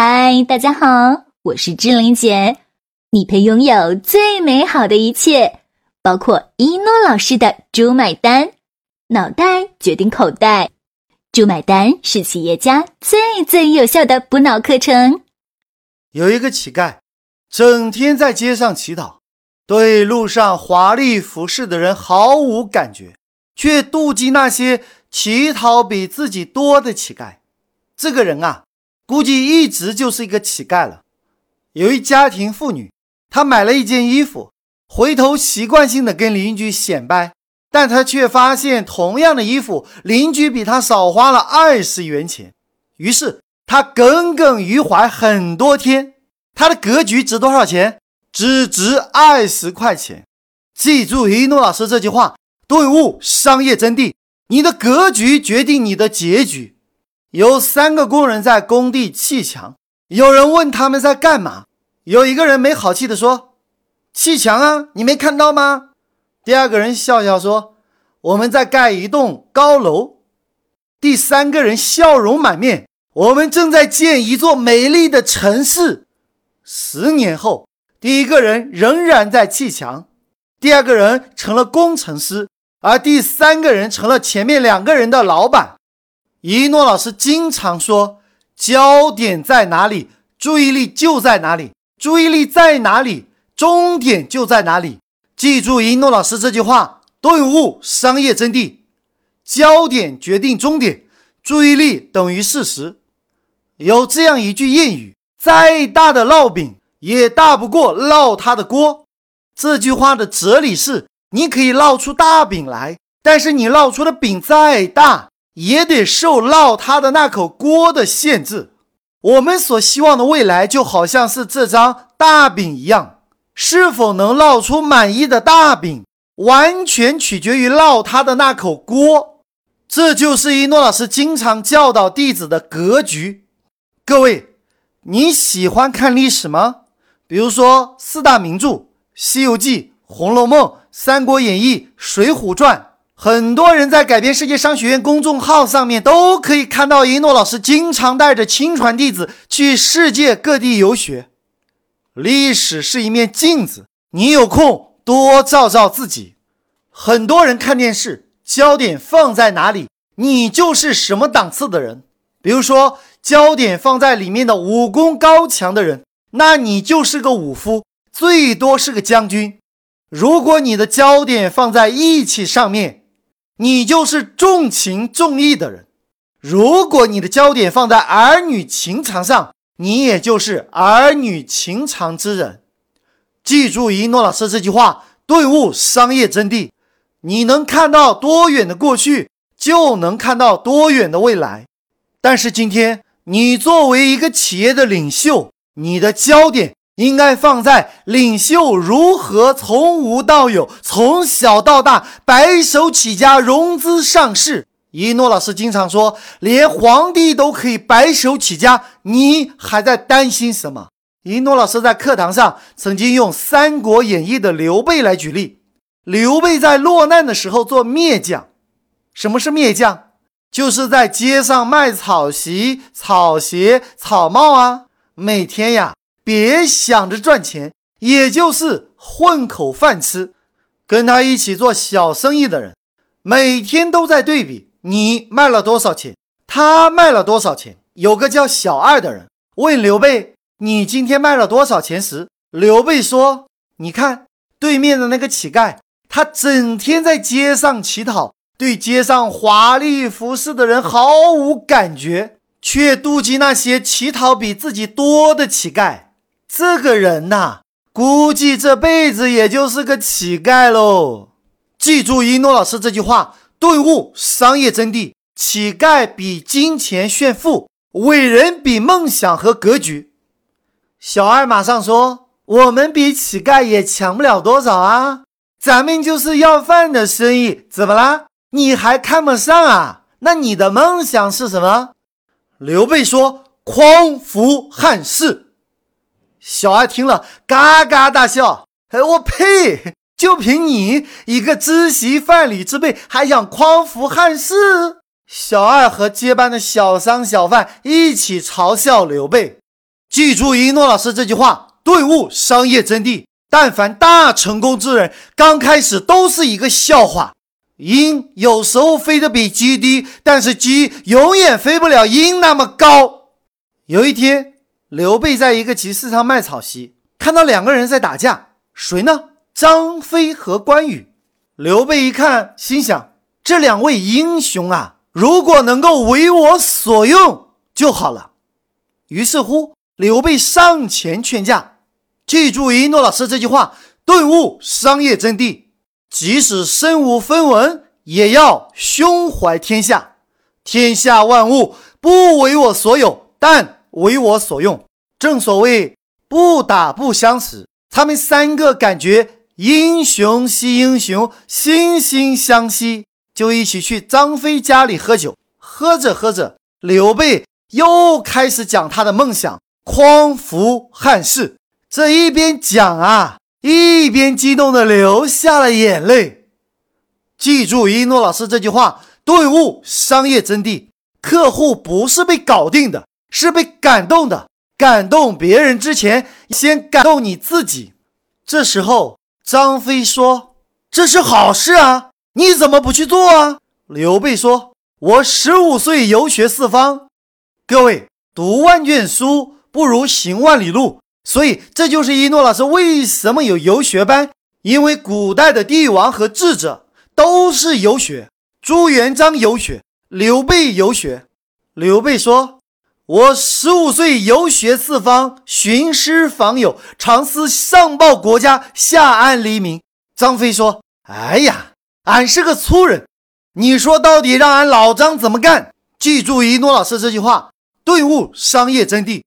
嗨，大家好，我是志玲姐。你配拥有最美好的一切，包括一诺老师的《猪买单》，脑袋决定口袋，《猪买单》是企业家最最有效的补脑课程。有一个乞丐，整天在街上乞讨，对路上华丽服饰的人毫无感觉，却妒忌那些乞讨比自己多的乞丐。这个人啊。估计一直就是一个乞丐了。有一家庭妇女，她买了一件衣服，回头习惯性的跟邻居显摆，但她却发现同样的衣服，邻居比她少花了二十元钱。于是她耿耿于怀很多天。她的格局值多少钱？只值二十块钱。记住一诺老师这句话，顿悟商业真谛：你的格局决定你的结局。有三个工人在工地砌墙，有人问他们在干嘛。有一个人没好气地说：“砌墙啊，你没看到吗？”第二个人笑笑说：“我们在盖一栋高楼。”第三个人笑容满面：“我们正在建一座美丽的城市。”十年后，第一个人仍然在砌墙，第二个人成了工程师，而第三个人成了前面两个人的老板。一诺老师经常说：“焦点在哪里，注意力就在哪里；注意力在哪里，终点就在哪里。”记住一诺老师这句话，顿悟商业真谛：焦点决定终点，注意力等于事实。有这样一句谚语：“再大的烙饼也大不过烙它的锅。”这句话的哲理是：你可以烙出大饼来，但是你烙出的饼再大。也得受烙他的那口锅的限制。我们所希望的未来，就好像是这张大饼一样，是否能烙出满意的大饼，完全取决于烙他的那口锅。这就是一诺老师经常教导弟子的格局。各位，你喜欢看历史吗？比如说四大名著《西游记》《红楼梦》《三国演义》《水浒传》。很多人在改变世界商学院公众号上面都可以看到一诺老师经常带着亲传弟子去世界各地游学。历史是一面镜子，你有空多照照自己。很多人看电视，焦点放在哪里，你就是什么档次的人。比如说，焦点放在里面的武功高强的人，那你就是个武夫，最多是个将军。如果你的焦点放在义气上面，你就是重情重义的人。如果你的焦点放在儿女情长上，你也就是儿女情长之人。记住一诺老师这句话，顿悟商业真谛。你能看到多远的过去，就能看到多远的未来。但是今天，你作为一个企业的领袖，你的焦点。应该放在领袖如何从无到有，从小到大白手起家融资上市。一诺老师经常说，连皇帝都可以白手起家，你还在担心什么？一诺老师在课堂上曾经用《三国演义》的刘备来举例。刘备在落难的时候做篾匠。什么是篾匠？就是在街上卖草席、草鞋、草帽啊，每天呀。别想着赚钱，也就是混口饭吃。跟他一起做小生意的人，每天都在对比你卖了多少钱，他卖了多少钱。有个叫小二的人问刘备：“你今天卖了多少钱？”时，刘备说：“你看对面的那个乞丐，他整天在街上乞讨，对街上华丽服饰的人毫无感觉，却妒忌那些乞讨比自己多的乞丐。”这个人呐，估计这辈子也就是个乞丐喽。记住一诺老师这句话，顿悟商业真谛：乞丐比金钱炫富，伟人比梦想和格局。小二马上说：“我们比乞丐也强不了多少啊，咱们就是要饭的生意，怎么啦？你还看不上啊？那你的梦想是什么？”刘备说：“匡扶汉室。”小二听了，嘎嘎大笑。哎，我呸！就凭你一个知席贩履之辈，还想匡扶汉室？小二和接班的小商小贩一起嘲笑刘备。记住一诺老师这句话，顿悟商业真谛。但凡大成功之人，刚开始都是一个笑话。鹰有时候飞得比鸡低，但是鸡永远飞不了鹰那么高。有一天，刘备在一个集市上卖草席，看到两个人在打架，谁呢？张飞和关羽。刘备一看，心想：这两位英雄啊，如果能够为我所用就好了。于是乎，刘备上前劝架。记住一诺老师这句话，顿悟商业真谛。即使身无分文，也要胸怀天下。天下万物不为我所有，但为我所用。正所谓不打不相识。他们三个感觉英雄惜英雄，惺惺相惜，就一起去张飞家里喝酒。喝着喝着，刘备又开始讲他的梦想，匡扶汉室。这一边讲啊，一边激动的流下了眼泪。记住一诺老师这句话，顿悟商业真谛：客户不是被搞定的，是被感动的。感动别人之前，先感动你自己。这时候，张飞说：“这是好事啊，你怎么不去做啊？”刘备说：“我十五岁游学四方。”各位，读万卷书不如行万里路。所以，这就是一诺老师为什么有游学班，因为古代的帝王和智者都是游学。朱元璋游学，刘备游学。刘备说：“我十五岁游学四方，寻师访友，常思上报国家，下安黎民。”张飞说：“哎呀，俺是个粗人，你说到底让俺老张怎么干？”记住一诺老师这句话，顿悟商业真谛：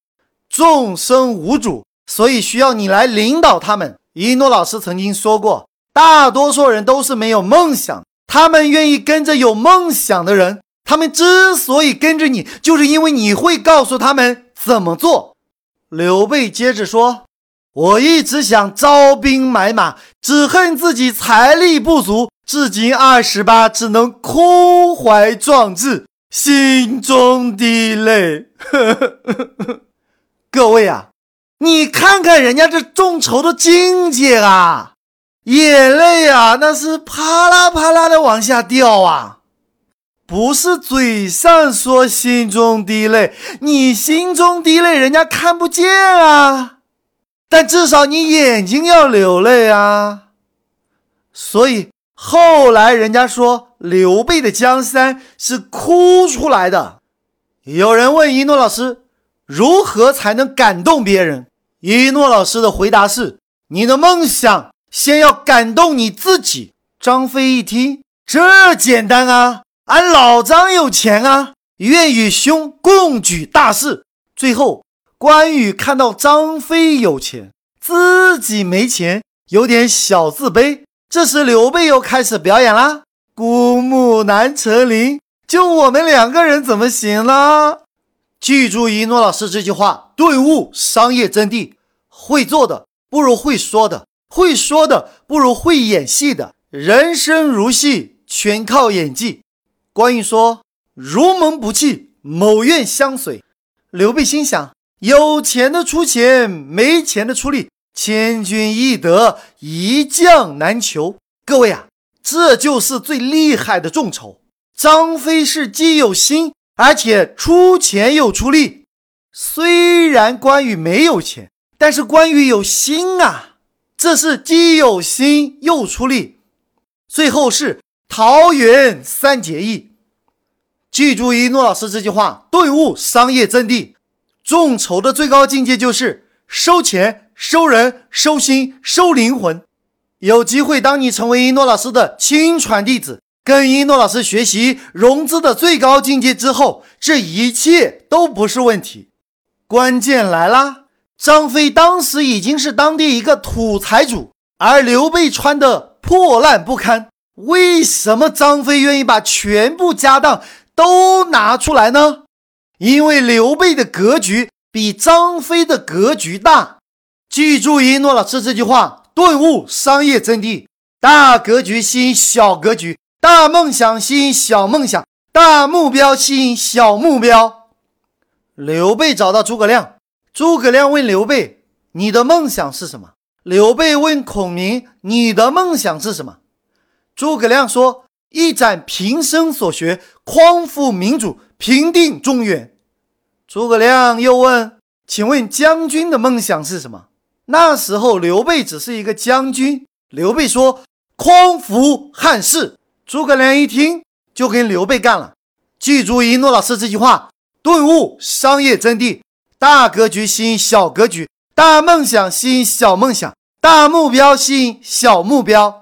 众生无主。所以需要你来领导他们。一诺老师曾经说过，大多数人都是没有梦想，他们愿意跟着有梦想的人。他们之所以跟着你，就是因为你会告诉他们怎么做。刘备接着说：“我一直想招兵买马，只恨自己财力不足，至今二十八，只能空怀壮志，心中滴泪。”各位啊！你看看人家这众筹的境界啊，眼泪啊，那是啪啦啪啦的往下掉啊！不是嘴上说心中滴泪，你心中滴泪，人家看不见啊。但至少你眼睛要流泪啊。所以后来人家说刘备的江山是哭出来的。有人问一诺老师，如何才能感动别人？一诺老师的回答是：“你的梦想先要感动你自己。”张飞一听，这简单啊，俺老张有钱啊，愿与兄共举大事。最后，关羽看到张飞有钱，自己没钱，有点小自卑。这时，刘备又开始表演啦：“孤木难成林，就我们两个人怎么行呢？”记住一诺老师这句话，顿悟商业真谛：会做的不如会说的，会说的不如会演戏的。人生如戏，全靠演技。关羽说：“如蒙不弃，某愿相随。”刘备心想：有钱的出钱，没钱的出力，千军易得，一将难求。各位啊，这就是最厉害的众筹。张飞是既有心。而且出钱又出力，虽然关羽没有钱，但是关羽有心啊！这是既有心又出力。最后是桃园三结义。记住一诺老师这句话，顿悟商业真谛。众筹的最高境界就是收钱、收人、收心、收灵魂。有机会，当你成为一诺老师的亲传弟子。跟一诺老师学习融资的最高境界之后，这一切都不是问题。关键来啦！张飞当时已经是当地一个土财主，而刘备穿的破烂不堪。为什么张飞愿意把全部家当都拿出来呢？因为刘备的格局比张飞的格局大。记住一诺老师这句话，顿悟商业真谛：大格局吸引小格局。大梦想吸引小梦想，大目标吸引小目标。刘备找到诸葛亮，诸葛亮问刘备：“你的梦想是什么？”刘备问孔明：“你的梦想是什么？”诸葛亮说：“一展平生所学，匡扶民主，平定中原。”诸葛亮又问：“请问将军的梦想是什么？”那时候刘备只是一个将军。刘备说：“匡扶汉室。”诸葛亮一听就跟刘备干了。记住一诺老师这句话：顿悟商业真谛，大格局吸引小格局，大梦想吸引小梦想，大目标吸引小目标。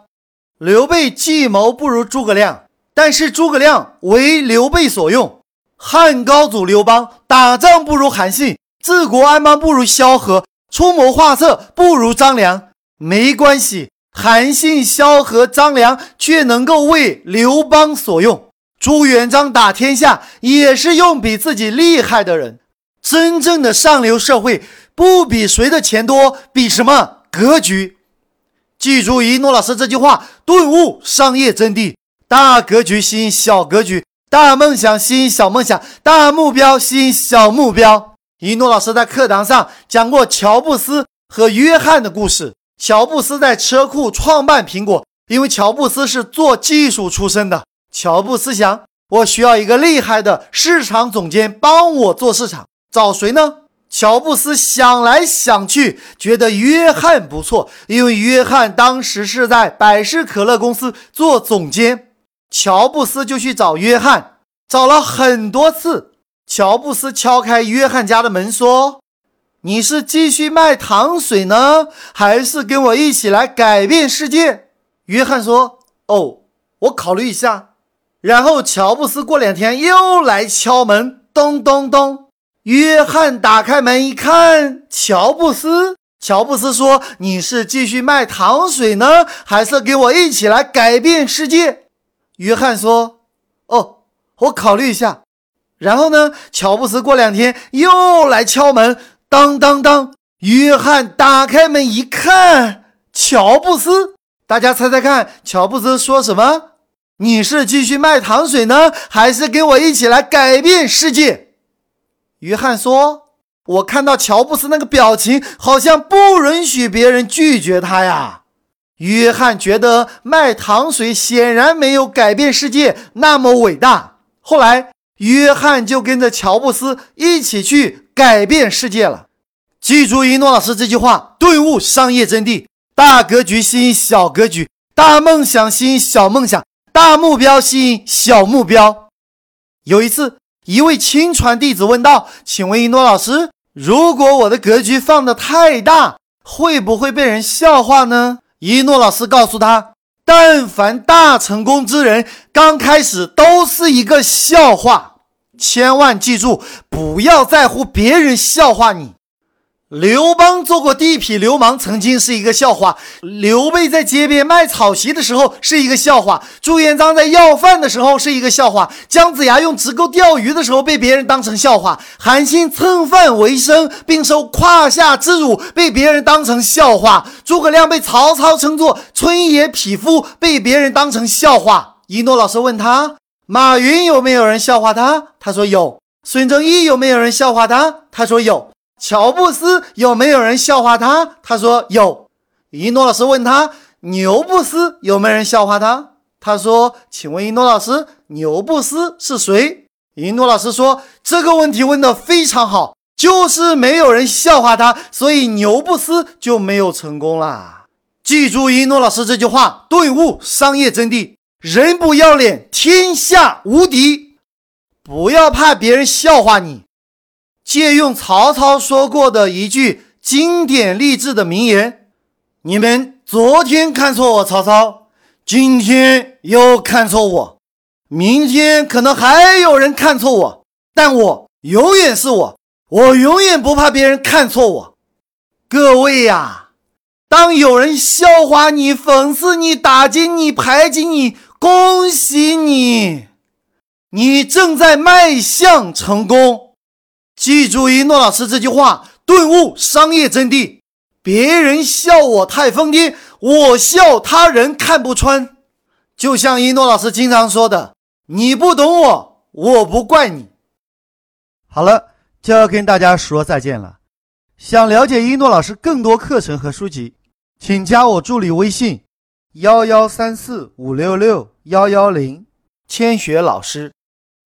刘备计谋不如诸葛亮，但是诸葛亮为刘备所用。汉高祖刘邦打仗不如韩信，治国安邦不如萧何，出谋划策不如张良。没关系，韩信、萧何、张良却能够为刘邦所用。朱元璋打天下也是用比自己厉害的人。真正的上流社会不比谁的钱多，比什么格局？记住一诺老师这句话，顿悟商业真谛：大格局吸引小格局。大梦想吸引小梦想，大目标吸引小目标。一诺老师在课堂上讲过乔布斯和约翰的故事。乔布斯在车库创办苹果，因为乔布斯是做技术出身的。乔布斯想，我需要一个厉害的市场总监帮我做市场，找谁呢？乔布斯想来想去，觉得约翰不错，因为约翰当时是在百事可乐公司做总监。乔布斯就去找约翰，找了很多次。乔布斯敲开约翰家的门，说：“你是继续卖糖水呢，还是跟我一起来改变世界？”约翰说：“哦，我考虑一下。”然后乔布斯过两天又来敲门，咚咚咚。约翰打开门一看，乔布斯。乔布斯说：“你是继续卖糖水呢，还是跟我一起来改变世界？”约翰说：“哦，我考虑一下。”然后呢？乔布斯过两天又来敲门，当当当。约翰打开门一看，乔布斯。大家猜猜看，乔布斯说什么？你是继续卖糖水呢，还是跟我一起来改变世界？约翰说：“我看到乔布斯那个表情，好像不允许别人拒绝他呀。”约翰觉得卖糖水显然没有改变世界那么伟大。后来，约翰就跟着乔布斯一起去改变世界了。记住一诺老师这句话：顿悟商业真谛，大格局吸引小格局，大梦想吸引小梦想，大目标吸引小目标。有一次，一位亲传弟子问道：“请问一诺老师，如果我的格局放得太大，会不会被人笑话呢？”一诺老师告诉他：“但凡大成功之人，刚开始都是一个笑话，千万记住，不要在乎别人笑话你。”刘邦做过地痞流氓，曾经是一个笑话；刘备在街边卖草席的时候是一个笑话；朱元璋在要饭的时候是一个笑话；姜子牙用直钩钓鱼的时候被别人当成笑话；韩信蹭饭为生并受胯下之辱被别人当成笑话；诸葛亮被曹操称作村野匹夫被别人当成笑话。一诺老师问他：马云有没有人笑话他？他说有。孙正义有没有人笑话他？他说有。乔布斯有没有人笑话他？他说有。一诺老师问他牛布斯有没有人笑话他？他说：“请问一诺老师，牛布斯是谁？”一诺老师说：“这个问题问得非常好，就是没有人笑话他，所以牛布斯就没有成功啦。”记住一诺老师这句话，顿悟商业真谛：人不要脸，天下无敌。不要怕别人笑话你。借用曹操说过的一句经典励志的名言：“你们昨天看错我曹操，今天又看错我，明天可能还有人看错我，但我永远是我，我永远不怕别人看错我。”各位呀，当有人笑话你、讽刺你、打击你、排挤你，恭喜你，你正在迈向成功。记住一诺老师这句话，顿悟商业真谛。别人笑我太疯癫，我笑他人看不穿。就像一诺老师经常说的：“你不懂我，我不怪你。”好了，就要跟大家说再见了。想了解一诺老师更多课程和书籍，请加我助理微信：幺幺三四五六六幺幺零，千雪老师。